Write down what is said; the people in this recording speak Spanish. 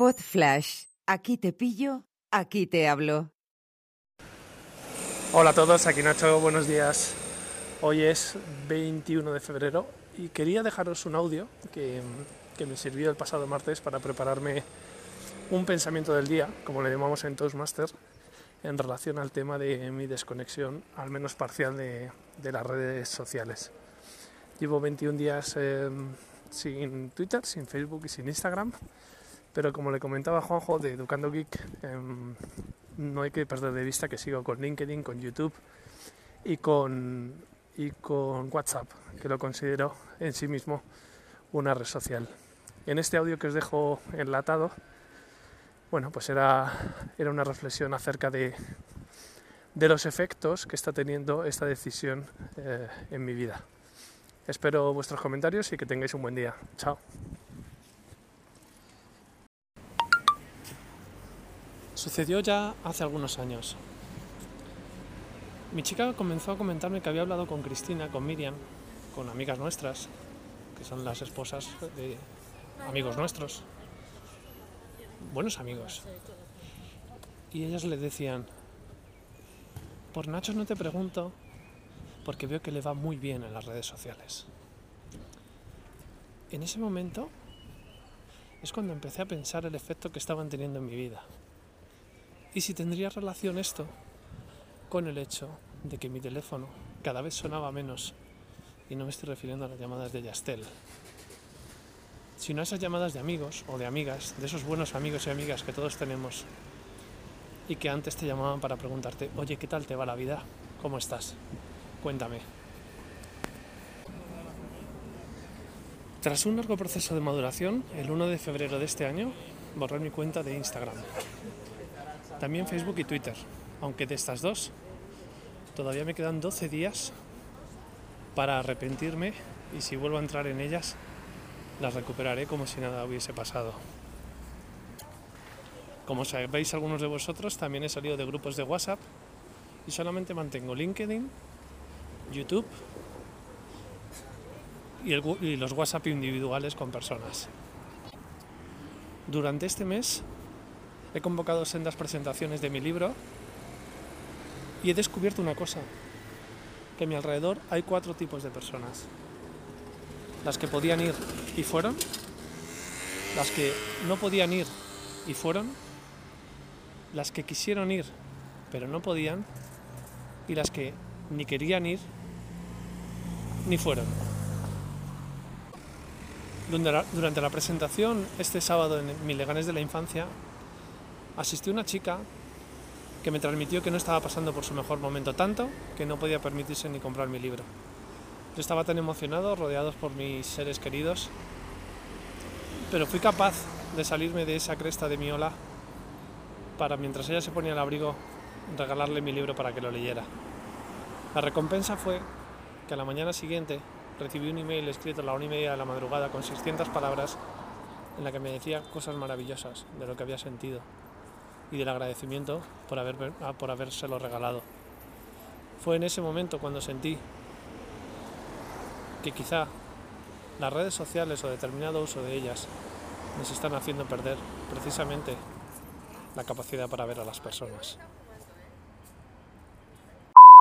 Pod Flash. Aquí te pillo, aquí te hablo. Hola a todos, aquí Nacho, buenos días. Hoy es 21 de febrero y quería dejaros un audio que, que me sirvió el pasado martes para prepararme un pensamiento del día, como le llamamos en Toastmaster, en relación al tema de mi desconexión, al menos parcial, de, de las redes sociales. Llevo 21 días eh, sin Twitter, sin Facebook y sin Instagram, pero como le comentaba Juanjo de Educando Geek, eh, no hay que perder de vista que sigo con LinkedIn, con YouTube y con, y con WhatsApp, que lo considero en sí mismo una red social. En este audio que os dejo enlatado, bueno, pues era, era una reflexión acerca de, de los efectos que está teniendo esta decisión eh, en mi vida. Espero vuestros comentarios y que tengáis un buen día. Chao. Sucedió ya hace algunos años. Mi chica comenzó a comentarme que había hablado con Cristina, con Miriam, con amigas nuestras, que son las esposas de amigos nuestros, buenos amigos. Y ellas le decían, por Nacho no te pregunto, porque veo que le va muy bien en las redes sociales. En ese momento es cuando empecé a pensar el efecto que estaban teniendo en mi vida. Y si tendría relación esto con el hecho de que mi teléfono cada vez sonaba menos, y no me estoy refiriendo a las llamadas de Yastel, sino a esas llamadas de amigos o de amigas, de esos buenos amigos y amigas que todos tenemos, y que antes te llamaban para preguntarte, oye, ¿qué tal te va la vida? ¿Cómo estás? Cuéntame. Tras un largo proceso de maduración, el 1 de febrero de este año borré mi cuenta de Instagram. También Facebook y Twitter, aunque de estas dos todavía me quedan 12 días para arrepentirme y si vuelvo a entrar en ellas las recuperaré como si nada hubiese pasado. Como sabéis algunos de vosotros, también he salido de grupos de WhatsApp y solamente mantengo LinkedIn, YouTube y, los WhatsApp individuales con personas. Durante este mes he convocado sendas presentaciones de mi libro y he descubierto una cosa, que a mi alrededor hay cuatro tipos de personas. Las que podían ir y fueron, las que no podían ir y fueron, las que quisieron ir pero no podían y las que ni querían ir ni fueron. Durante la presentación este sábado en Mileganes de la Infancia asistió una chica que me transmitió que no estaba pasando por su mejor momento tanto que no podía permitirse ni comprar mi libro. Yo estaba tan emocionado, rodeados por mis seres queridos, pero fui capaz de salirme de esa cresta de mi ola para, mientras ella se ponía el abrigo, regalarle mi libro para que lo leyera. La recompensa fue que a la mañana siguiente recibí un email escrito a la una y media de la madrugada con 600 palabras en la que me decía cosas maravillosas de lo que había sentido y del agradecimiento por, haber, por habérselo regalado. Fue en ese momento cuando sentí que quizá las redes sociales o determinado uso de ellas nos están haciendo perder precisamente la capacidad para ver a las personas.